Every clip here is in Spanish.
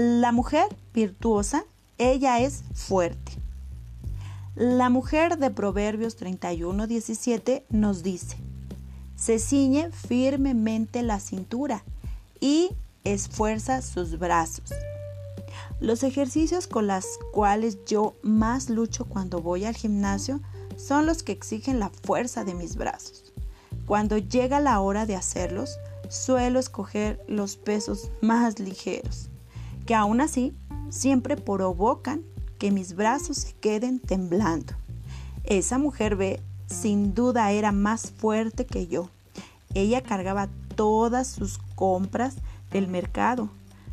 La mujer virtuosa, ella es fuerte. La mujer de Proverbios 31, 17 nos dice, se ciñe firmemente la cintura y esfuerza sus brazos. Los ejercicios con los cuales yo más lucho cuando voy al gimnasio son los que exigen la fuerza de mis brazos. Cuando llega la hora de hacerlos, suelo escoger los pesos más ligeros, que aún así siempre provocan que mis brazos se queden temblando. Esa mujer ve, sin duda era más fuerte que yo. Ella cargaba todas sus compras del mercado,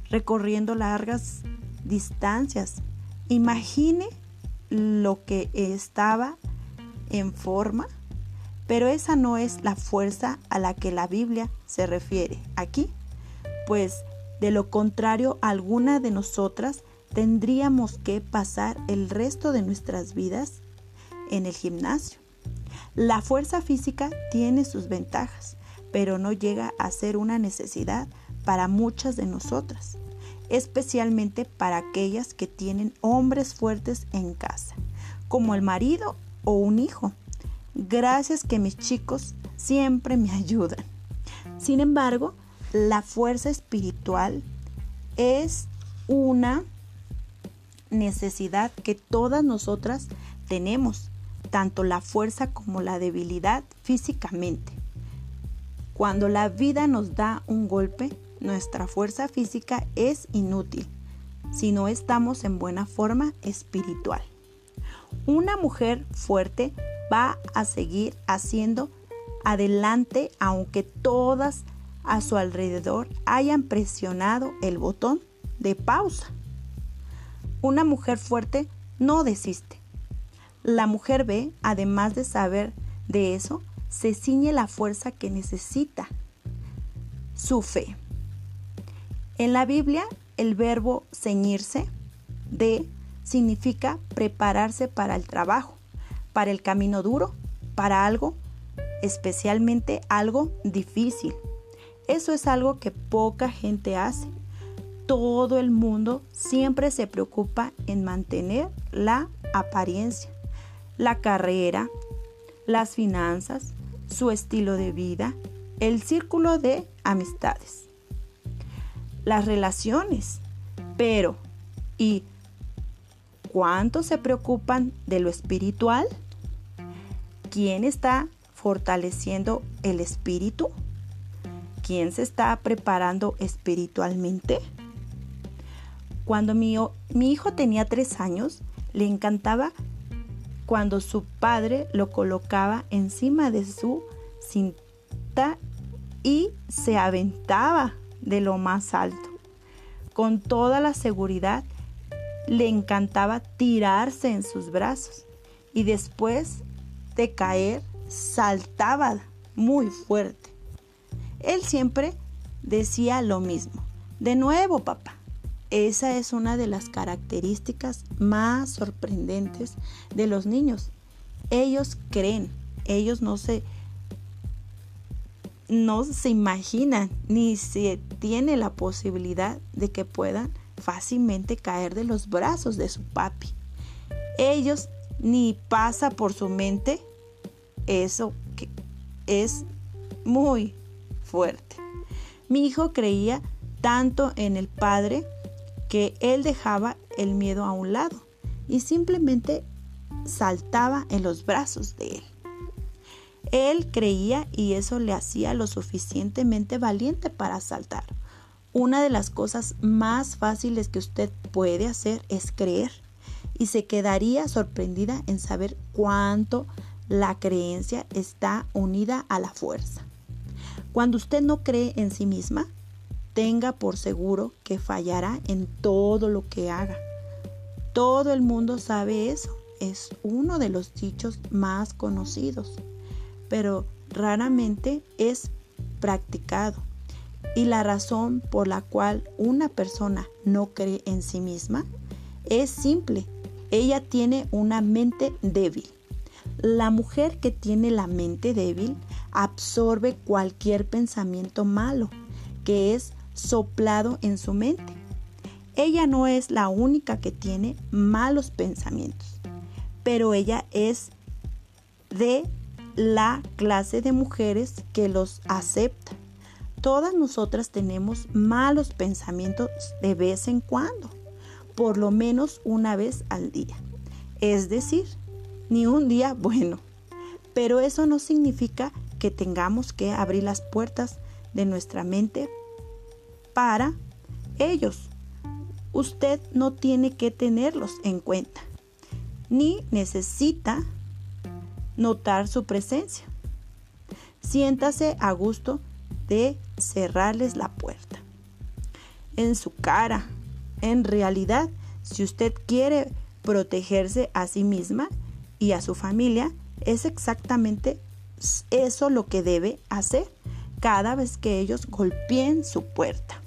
recorriendo largas distancias. Imagine lo que estaba en forma, pero esa no es la fuerza a la que la Biblia se refiere aquí, pues de lo contrario alguna de nosotras tendríamos que pasar el resto de nuestras vidas en el gimnasio. La fuerza física tiene sus ventajas, pero no llega a ser una necesidad para muchas de nosotras, especialmente para aquellas que tienen hombres fuertes en casa, como el marido o un hijo. Gracias que mis chicos siempre me ayudan. Sin embargo, la fuerza espiritual es una necesidad que todas nosotras tenemos, tanto la fuerza como la debilidad físicamente. Cuando la vida nos da un golpe, nuestra fuerza física es inútil si no estamos en buena forma espiritual. Una mujer fuerte va a seguir haciendo adelante aunque todas a su alrededor hayan presionado el botón de pausa. Una mujer fuerte no desiste. La mujer ve, además de saber de eso, se ciñe la fuerza que necesita, su fe. En la Biblia, el verbo ceñirse de significa prepararse para el trabajo, para el camino duro, para algo, especialmente algo difícil. Eso es algo que poca gente hace todo el mundo siempre se preocupa en mantener la apariencia, la carrera, las finanzas, su estilo de vida, el círculo de amistades, las relaciones. Pero, ¿y cuánto se preocupan de lo espiritual? ¿Quién está fortaleciendo el espíritu? ¿Quién se está preparando espiritualmente? Cuando mi, hijo tenía tres años, le encantaba cuando su padre lo colocaba encima de su cinta y se aventaba de lo más alto. Con toda la seguridad, le encantaba tirarse en sus brazos y después de caer saltaba muy fuerte. Él siempre decía lo mismo. De nuevo, papá. Esa es una de las características más sorprendentes de los niños. Ellos creen, ellos no se no se imaginan ni se tiene la posibilidad de que puedan fácilmente caer de los brazos de su papi. Ellos ni pasa por su mente eso que es muy fuerte. Mi hijo creía tanto en el padre que él dejaba el miedo a un lado y simplemente saltaba en los brazos de él. Él creía y eso le hacía lo suficientemente valiente para saltar. Una de las cosas más fáciles que usted puede hacer es creer y se quedaría sorprendida en saber cuánto la creencia está unida a la fuerza. Cuando usted no cree en sí misma, tenga por seguro que fallará en todo lo que haga. Todo el mundo sabe eso. Es uno de los dichos más conocidos, pero raramente es practicado. Y la razón por la cual una persona no cree en sí misma es simple. Ella tiene una mente débil. La mujer que tiene la mente débil absorbe cualquier pensamiento malo, que es soplado en su mente. Ella no es la única que tiene malos pensamientos, pero ella es de la clase de mujeres que los acepta. Todas nosotras tenemos malos pensamientos de vez en cuando, por lo menos una vez al día. Es decir, ni un día bueno. Pero eso no significa que tengamos que abrir las puertas de nuestra mente para ellos. Usted no tiene que tenerlos en cuenta, ni necesita notar su presencia. Siéntase a gusto de cerrarles la puerta. En su cara, en realidad, si usted quiere protegerse a sí misma y a su familia, es exactamente eso lo que debe hacer cada vez que ellos golpeen su puerta.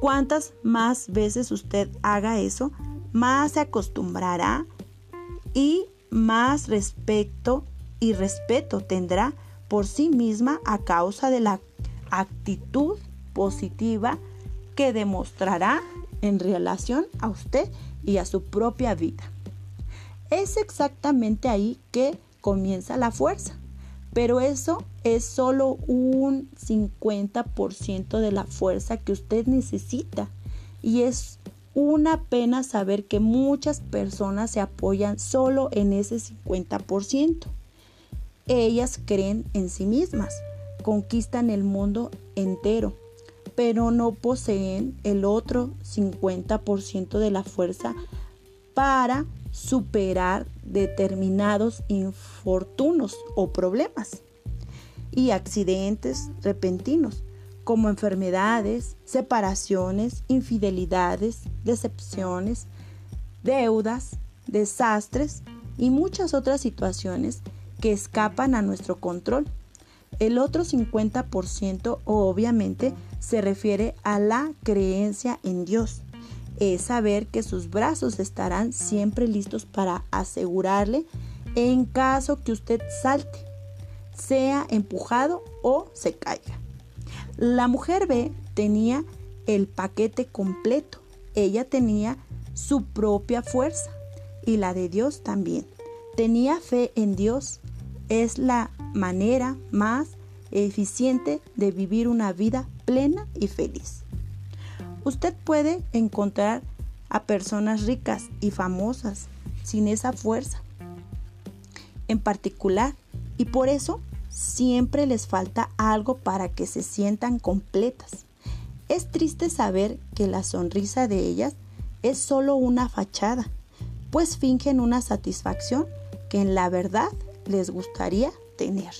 Cuantas más veces usted haga eso, más se acostumbrará y más respeto y respeto tendrá por sí misma a causa de la actitud positiva que demostrará en relación a usted y a su propia vida. Es exactamente ahí que comienza la fuerza, pero eso es solo un 50% de la fuerza que usted necesita y es una pena saber que muchas personas se apoyan solo en ese 50%. Ellas creen en sí mismas, conquistan el mundo entero, pero no poseen el otro 50% de la fuerza para superar determinados infortunos o problemas y accidentes repentinos como enfermedades, separaciones, infidelidades, decepciones, deudas, desastres y muchas otras situaciones que escapan a nuestro control. El otro 50% obviamente se refiere a la creencia en Dios. Es saber que sus brazos estarán siempre listos para asegurarle en caso que usted salte, sea empujado o se caiga. La mujer B tenía el paquete completo. Ella tenía su propia fuerza y la de Dios también. Tenía fe en Dios. Es la manera más eficiente de vivir una vida plena y feliz. Usted puede encontrar a personas ricas y famosas sin esa fuerza en particular y por eso siempre les falta algo para que se sientan completas. Es triste saber que la sonrisa de ellas es solo una fachada, pues fingen una satisfacción que en la verdad les gustaría tener.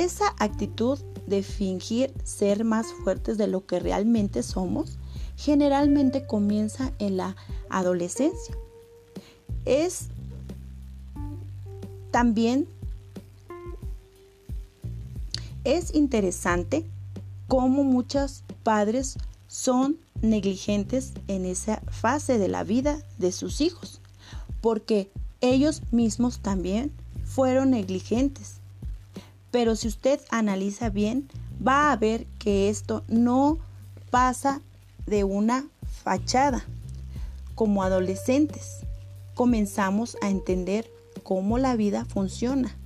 Esa actitud de fingir ser más fuertes de lo que realmente somos generalmente comienza en la adolescencia. Es también es interesante cómo muchos padres son negligentes en esa fase de la vida de sus hijos, porque ellos mismos también fueron negligentes. Pero si usted analiza bien, va a ver que esto no pasa de una fachada. Como adolescentes, comenzamos a entender cómo la vida funciona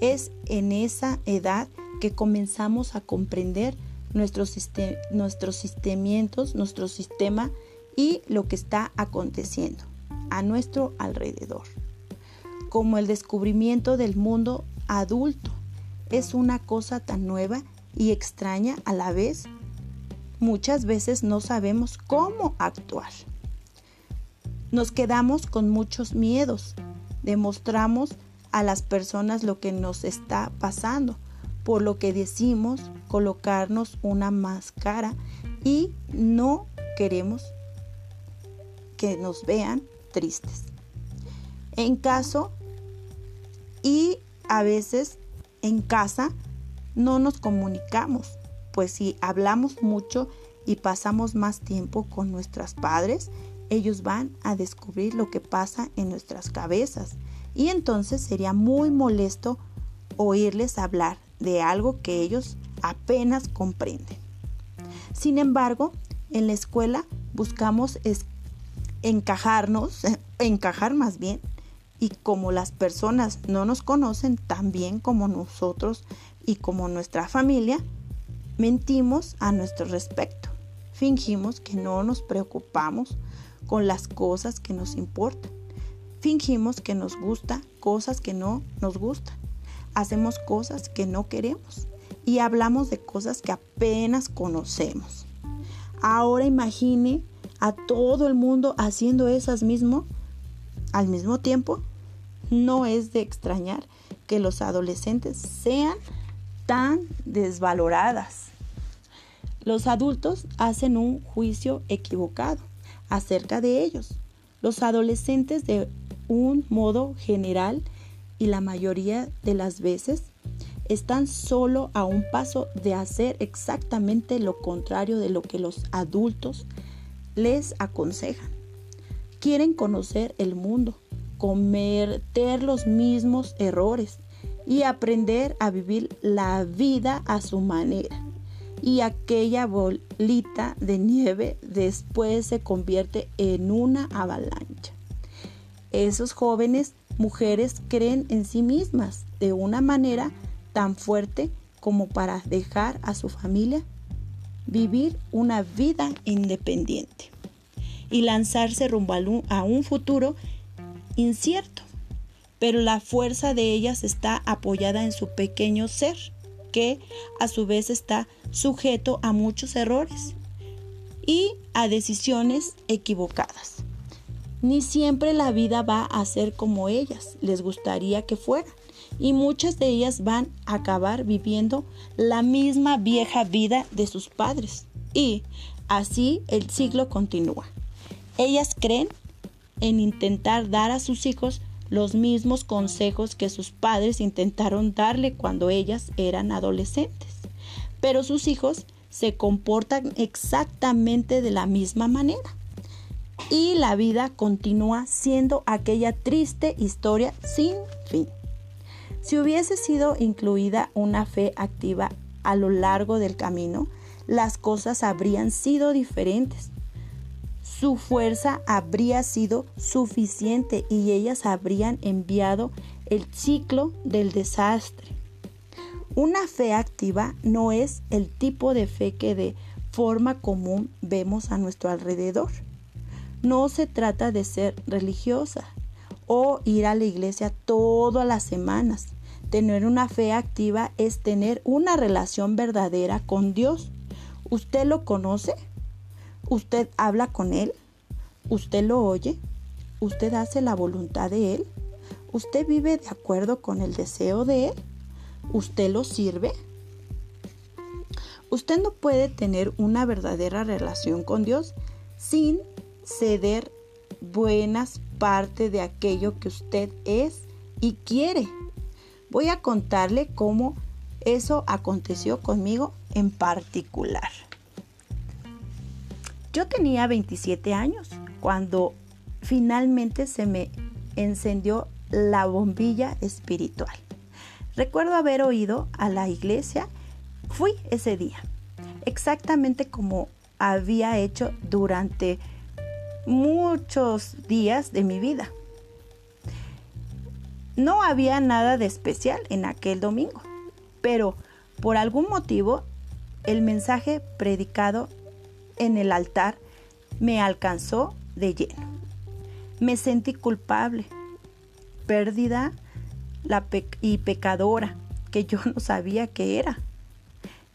es en esa edad que comenzamos a comprender nuestros, sistemientos, nuestro sistema y lo que está aconteciendo a nuestro alrededor. Como el descubrimiento del mundo adulto es una cosa tan nueva y extraña a la vez, muchas veces no sabemos cómo actuar. Nos quedamos con muchos miedos, demostramos a las personas lo que nos está pasando, por lo que decimos colocarnos una máscara y no queremos que nos vean tristes. En caso y a veces en casa no nos comunicamos, pues si hablamos mucho y pasamos más tiempo con nuestros padres, ellos van a descubrir lo que pasa en nuestras cabezas y entonces sería muy molesto oírles hablar de algo que ellos apenas comprenden. Sin embargo, En la escuela buscamos encajarnos, encajar más bien, y como las personas no nos conocen tan bien como nosotros y como nuestra familia, mentimos a nuestro respecto. Fingimos que no nos preocupamos con las cosas que nos importan. Fingimos que nos gusta cosas que no nos gustan. Hacemos cosas que no queremos y hablamos de cosas que apenas conocemos. Ahora imagine a todo el mundo haciendo esas mismo al mismo tiempo. No es de extrañar que los adolescentes sean tan desvaloradas. Los adultos hacen un juicio equivocado acerca de ellos. Los adolescentes de un modo general y la mayoría de las veces están solo a un paso de hacer exactamente lo contrario de lo que los adultos les aconsejan. Quieren conocer el mundo, cometer los mismos errores y aprender a vivir la vida a su manera y aquella bolita de nieve después se convierte en una avalancha. Esos jóvenes mujeres creen en sí mismas de una manera tan fuerte como para dejar a su familia vivir una vida independiente y lanzarse rumbo a un futuro incierto. Pero la fuerza de ellas está apoyada en su pequeño ser que a su vez está sujeto a muchos errores y a decisiones equivocadas. Ni siempre la vida va a ser como ellas les gustaría que fuera y muchas de ellas van a acabar viviendo la misma vieja vida de sus padres y así el ciclo continúa. Ellas creen en intentar dar a sus hijos los mismos consejos que sus padres intentaron darle cuando ellas eran adolescentes. Pero sus hijos se comportan exactamente de la misma manera. Y la vida continúa siendo aquella triste historia sin fin. Si hubiese sido incluida una fe activa a lo largo del camino, las cosas habrían sido diferentes su fuerza habría sido suficiente y ellas habrían enviado el ciclo del desastre. Una fe activa no es el tipo de fe que de forma común vemos a nuestro alrededor. No se trata de ser religiosa o ir a la iglesia todas las semanas. Tener una fe activa es tener una relación verdadera con Dios. ¿Usted lo conoce? Usted habla con Él, usted lo oye, usted hace la voluntad de Él, usted vive de acuerdo con el deseo de Él, usted lo sirve. Usted no puede tener una verdadera relación con Dios sin ceder buenas parte de aquello que usted es y quiere. Voy a contarle cómo eso aconteció conmigo en particular. Yo tenía 27 años cuando finalmente se me encendió la bombilla espiritual. Recuerdo haber oído a la iglesia, fui ese día, exactamente como había hecho durante muchos días de mi vida. No había nada de especial en aquel domingo, pero por algún motivo el mensaje predicado en el altar me alcanzó de lleno. Me sentí culpable, perdida y pecadora, que yo no sabía que era.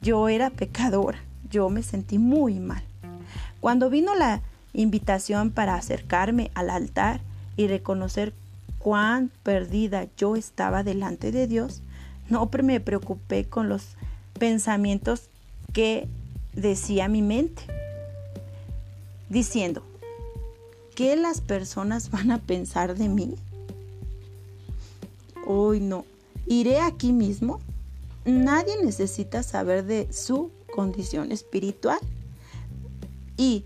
Yo era pecadora, yo me sentí muy mal. Cuando vino la invitación para acercarme al altar y reconocer cuán perdida yo estaba delante de Dios, no me preocupé con los pensamientos que decía mi mente diciendo, ¿qué las personas van a pensar de mí? Hoy no, iré aquí mismo. Nadie necesita saber de su condición espiritual. Y,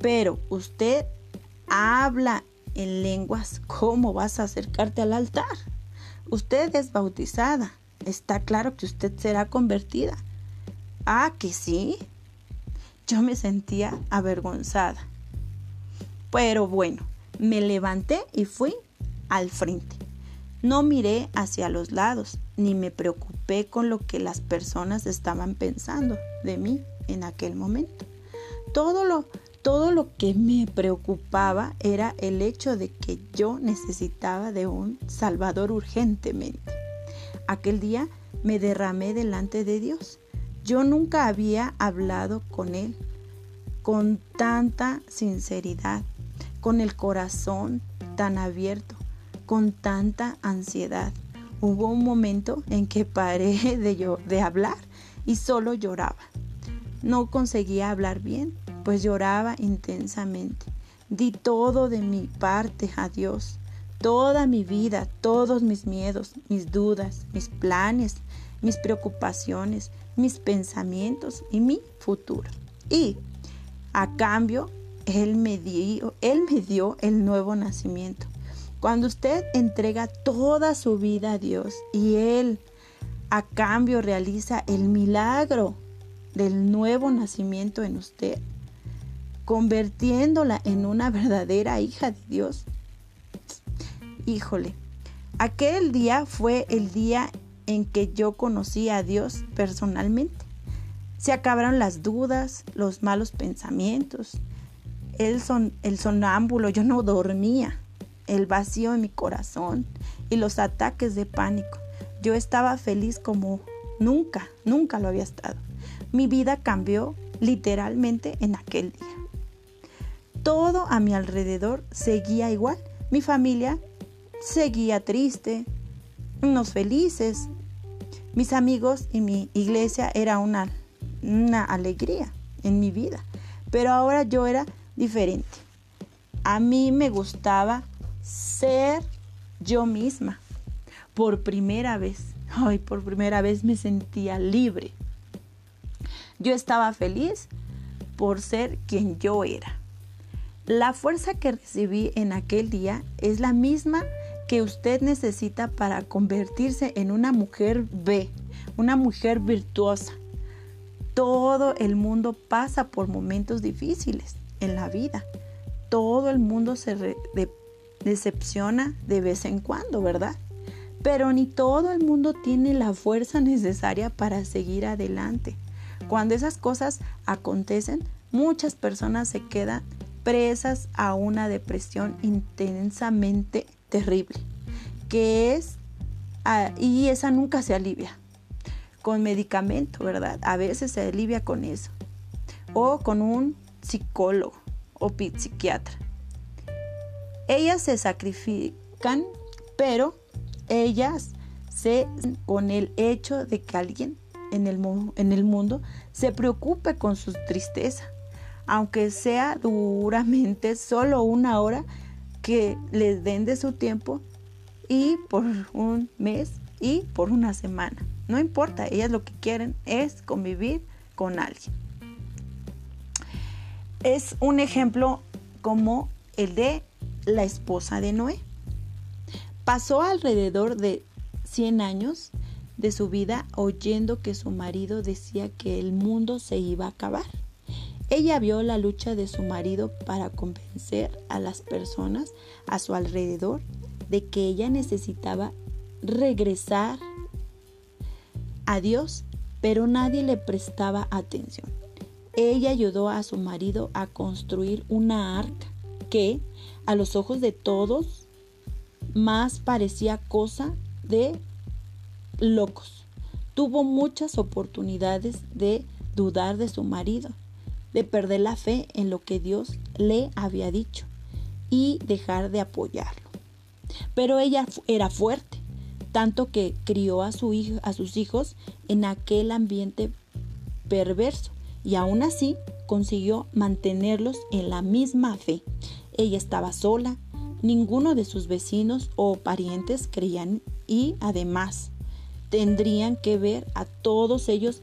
pero usted habla en lenguas, ¿cómo vas a acercarte al altar? Usted es bautizada. Está claro que usted será convertida. Ah, que sí. Yo me sentía avergonzada. Pero bueno, me levanté y fui al frente. No miré hacia los lados, ni me preocupé con lo que las personas estaban pensando de mí en aquel momento. Todo lo, todo lo que me preocupaba era el hecho de que yo necesitaba de un Salvador urgentemente. Aquel día me derramé delante de Dios. Yo nunca había hablado con Él con tanta sinceridad, con el corazón tan abierto, con tanta ansiedad. Hubo un momento en que paré de, de hablar y solo lloraba. No conseguía hablar bien, pues lloraba intensamente. Di todo de mi parte a Dios, toda mi vida, todos mis miedos, mis dudas, mis planes, mis preocupaciones, mis pensamientos y mi futuro. Y a cambio, él me, dio, él me dio el nuevo nacimiento. Cuando usted entrega toda su vida a Dios y Él a cambio realiza el milagro del nuevo nacimiento en usted, convirtiéndola en una verdadera hija de Dios. Híjole, aquel día fue el día en que yo conocí a Dios personalmente. Se acabaron las dudas, los malos pensamientos, el, son, el sonámbulo, yo no dormía, el vacío en mi corazón y los ataques de pánico. Yo estaba feliz como nunca, nunca lo había estado. Mi vida cambió literalmente en aquel día. Todo a mi alrededor seguía igual. Mi familia seguía triste, unos felices. Mis amigos y mi iglesia era una, una alegría en mi vida. Pero ahora yo era diferente. A mí me gustaba ser yo misma. Por primera vez, ay, por primera vez me sentía libre. Yo estaba feliz por ser quien yo era. La fuerza que recibí en aquel día es la misma que usted necesita para convertirse en una mujer B, una mujer virtuosa. Todo el mundo pasa por momentos difíciles en la vida. Todo el mundo se decepciona de vez en cuando, ¿verdad? Pero ni todo el mundo tiene la fuerza necesaria para seguir adelante. Cuando esas cosas acontecen, muchas personas se quedan presas a una depresión intensamente terrible, que es, ah, y esa nunca se alivia con medicamento, ¿verdad? A veces se alivia con eso, o con un psicólogo o psiquiatra. Ellas se sacrifican, pero ellas se con el hecho de que alguien en el, en el mundo se preocupe con su tristeza, aunque sea duramente solo una hora que les den de su tiempo y por un mes y por una semana. No importa, ellas lo que quieren es convivir con alguien es un ejemplo como el de la esposa de Noé. Pasó alrededor de 100 años de su vida oyendo que su marido decía que el mundo se iba a acabar. Ella vio la lucha de su marido para convencer a las personas a su alrededor de que ella necesitaba regresar a Dios, pero nadie le prestaba atención. Ella ayudó a su marido a construir una arca que, a los ojos de todos, más parecía cosa de locos. Tuvo muchas oportunidades de dudar de su marido, de perder la fe en lo que Dios le había dicho y dejar de apoyarlo. Pero ella era fuerte, tanto que crió a, su hijo, a sus hijos en aquel ambiente perverso y aún así consiguió mantenerlos en la misma fe. Ella estaba sola, ninguno de sus vecinos o parientes creían y además tendrían que ver a todos ellos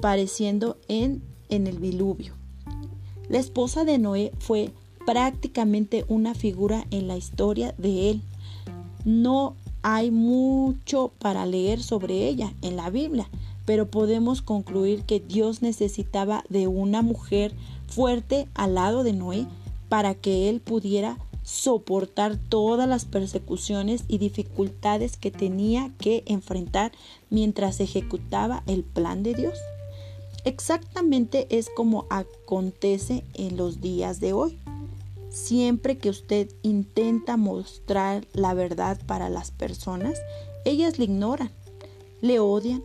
pareciendo en, en el diluvio. La esposa de Noé fue prácticamente una figura en la historia de él. No hay mucho para leer sobre ella en la Biblia, pero podemos concluir que Dios necesitaba de una mujer fuerte al lado de Noé para que él pudiera soportar todas las persecuciones y dificultades que tenía que enfrentar mientras ejecutaba el plan de Dios. Exactamente es como acontece en los días de hoy. Siempre que usted intenta mostrar la verdad para las personas, ellas le ignoran, le odian,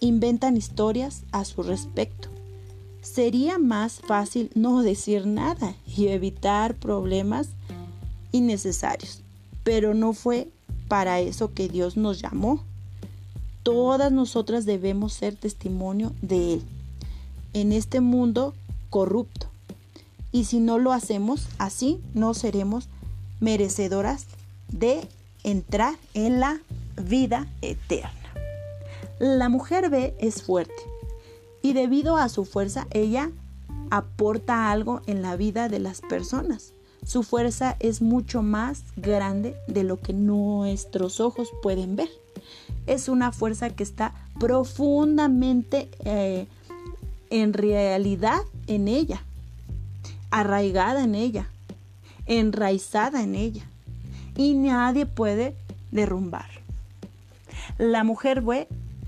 inventan historias a su respecto. Sería más fácil no decir nada y evitar problemas innecesarios, pero no fue para eso que Dios nos llamó. Todas nosotras debemos ser testimonio de Él en este mundo corrupto. Y si no lo hacemos así, no seremos merecedoras de entrar en la vida eterna. La mujer B es fuerte y debido a su fuerza ella aporta algo en la vida de las personas. Su fuerza es mucho más grande de lo que nuestros ojos pueden ver. Es una fuerza que está profundamente eh, en realidad en ella, arraigada en ella, enraizada en ella. Y nadie puede derrumbar. La mujer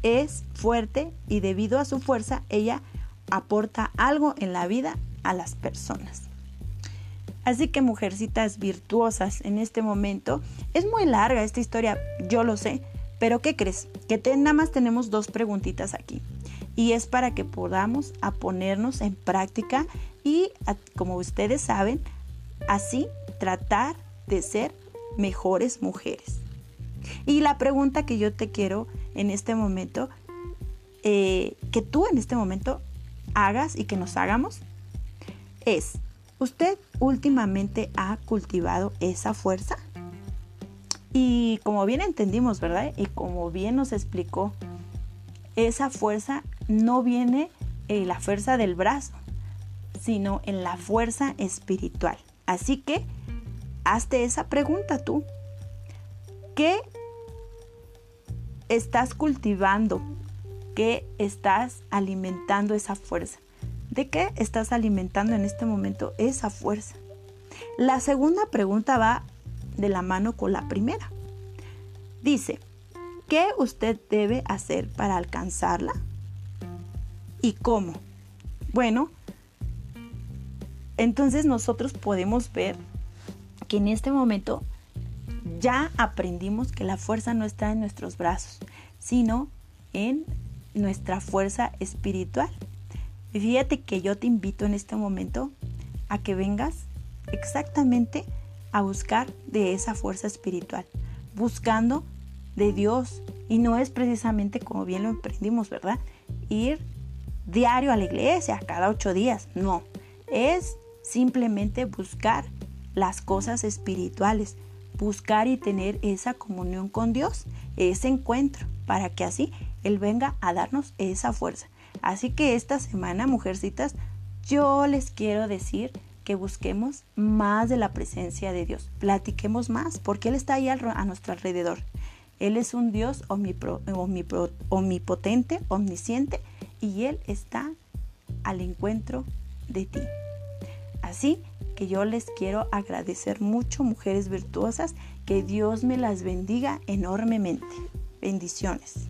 es fuerte y debido a su fuerza ella aporta algo en la vida a las personas. Así que mujercitas virtuosas en este momento, es muy larga esta historia, yo lo sé, pero ¿qué crees? Que nada más tenemos dos preguntitas aquí. Y es para que podamos a ponernos en práctica y, como ustedes saben, así tratar de ser mejores mujeres. Y la pregunta que yo te quiero en este momento, eh, que tú en este momento hagas y que nos hagamos, es, ¿Usted últimamente ha cultivado esa fuerza? Y como bien entendimos, ¿verdad? Y como bien nos explicó, esa fuerza no viene en la fuerza del brazo, sino en la fuerza espiritual. Así que, hazte esa pregunta tú. ¿Qué estás cultivando? ¿Qué estás alimentando esa fuerza? ¿De qué estás alimentando en este momento esa fuerza? La segunda pregunta va de la mano con la primera. Dice, ¿qué usted debe hacer para alcanzarla? ¿Y cómo? Bueno, entonces nosotros podemos ver que en este momento ya aprendimos que la fuerza no está en nuestros brazos, sino en nuestra fuerza espiritual. Fíjate que yo te invito en este momento a que vengas exactamente a buscar de esa fuerza espiritual, buscando de Dios. Y no es precisamente como bien lo emprendimos, ¿verdad? Ir diario a la iglesia, cada ocho días. No, es simplemente buscar las cosas espirituales, buscar y tener esa comunión con Dios, ese encuentro, para que así Él venga a darnos esa fuerza. Así que esta semana, mujercitas, yo les quiero decir que busquemos más de la presencia de Dios. Platiquemos más, porque Él está ahí a nuestro alrededor. Él es un Dios omnipotente, omnisciente, y Él está al encuentro de ti. Así que yo les quiero agradecer mucho, mujeres virtuosas, que Dios me las bendiga enormemente. Bendiciones.